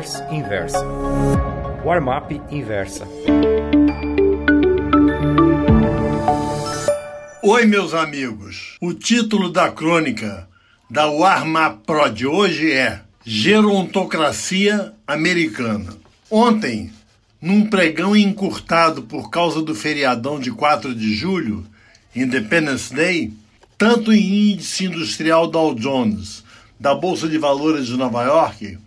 Newsletters Inversa. Warm-up Inversa. Oi, meus amigos. O título da crônica da Warm-up Pro de hoje é Gerontocracia Americana. Ontem, num pregão encurtado por causa do feriadão de 4 de julho, Independence Day, tanto em índice industrial Dow Jones da Bolsa de Valores de Nova York,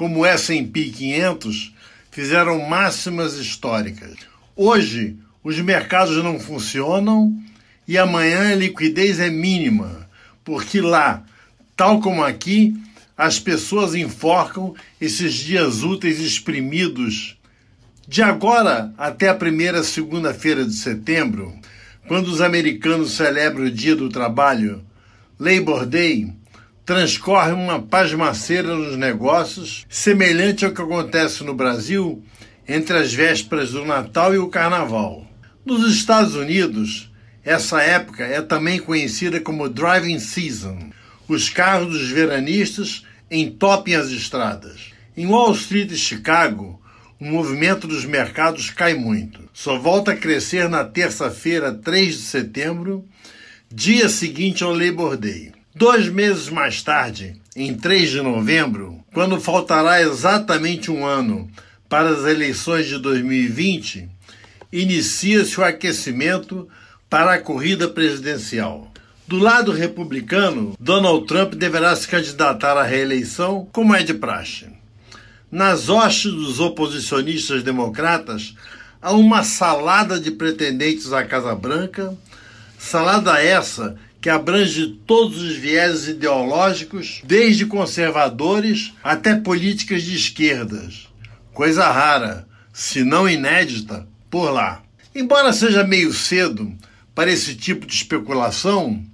como S&P 500 fizeram máximas históricas. Hoje, os mercados não funcionam e amanhã a liquidez é mínima, porque lá, tal como aqui, as pessoas enforcam esses dias úteis exprimidos. De agora até a primeira segunda-feira de setembro, quando os americanos celebram o Dia do Trabalho, Labor Day, transcorre uma pasmaceira nos negócios, semelhante ao que acontece no Brasil entre as vésperas do Natal e o Carnaval. Nos Estados Unidos, essa época é também conhecida como driving season. Os carros dos veranistas entopem as estradas. Em Wall Street e Chicago, o movimento dos mercados cai muito. Só volta a crescer na terça-feira, 3 de setembro, dia seguinte ao Labor Day. Dois meses mais tarde, em 3 de novembro, quando faltará exatamente um ano para as eleições de 2020, inicia-se o aquecimento para a corrida presidencial. Do lado republicano, Donald Trump deverá se candidatar à reeleição, como é de praxe. Nas hostes dos oposicionistas democratas, há uma salada de pretendentes à Casa Branca, salada essa que abrange todos os vieses ideológicos, desde conservadores até políticas de esquerdas. Coisa rara, se não inédita, por lá. Embora seja meio cedo para esse tipo de especulação,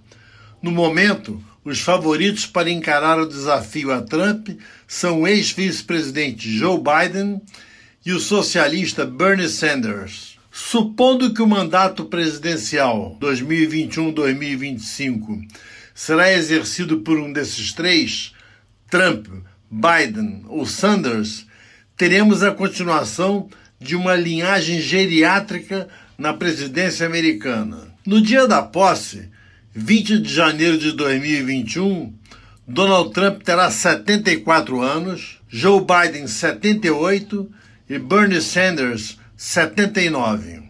no momento, os favoritos para encarar o desafio a Trump são o ex-vice-presidente Joe Biden e o socialista Bernie Sanders. Supondo que o mandato presidencial 2021-2025 será exercido por um desses três, Trump, Biden ou Sanders, teremos a continuação de uma linhagem geriátrica na presidência americana. No dia da posse, 20 de janeiro de 2021, Donald Trump terá 74 anos, Joe Biden 78 e Bernie Sanders 79.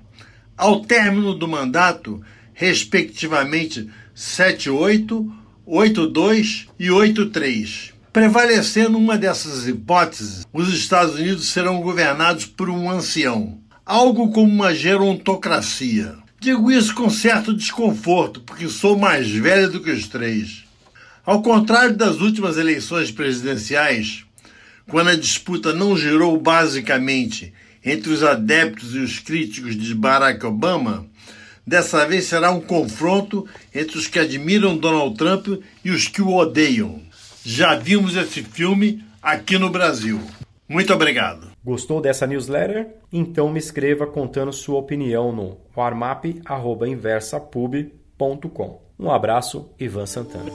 Ao término do mandato, respectivamente 78, 82 e 83. Prevalecendo uma dessas hipóteses, os Estados Unidos serão governados por um ancião, algo como uma gerontocracia. Digo isso com certo desconforto, porque sou mais velho do que os três. Ao contrário das últimas eleições presidenciais, quando a disputa não girou basicamente entre os adeptos e os críticos de Barack Obama, dessa vez será um confronto entre os que admiram Donald Trump e os que o odeiam. Já vimos esse filme aqui no Brasil. Muito obrigado. Gostou dessa newsletter? Então me escreva contando sua opinião no warmap.inversapub.com. Um abraço, Ivan Santana.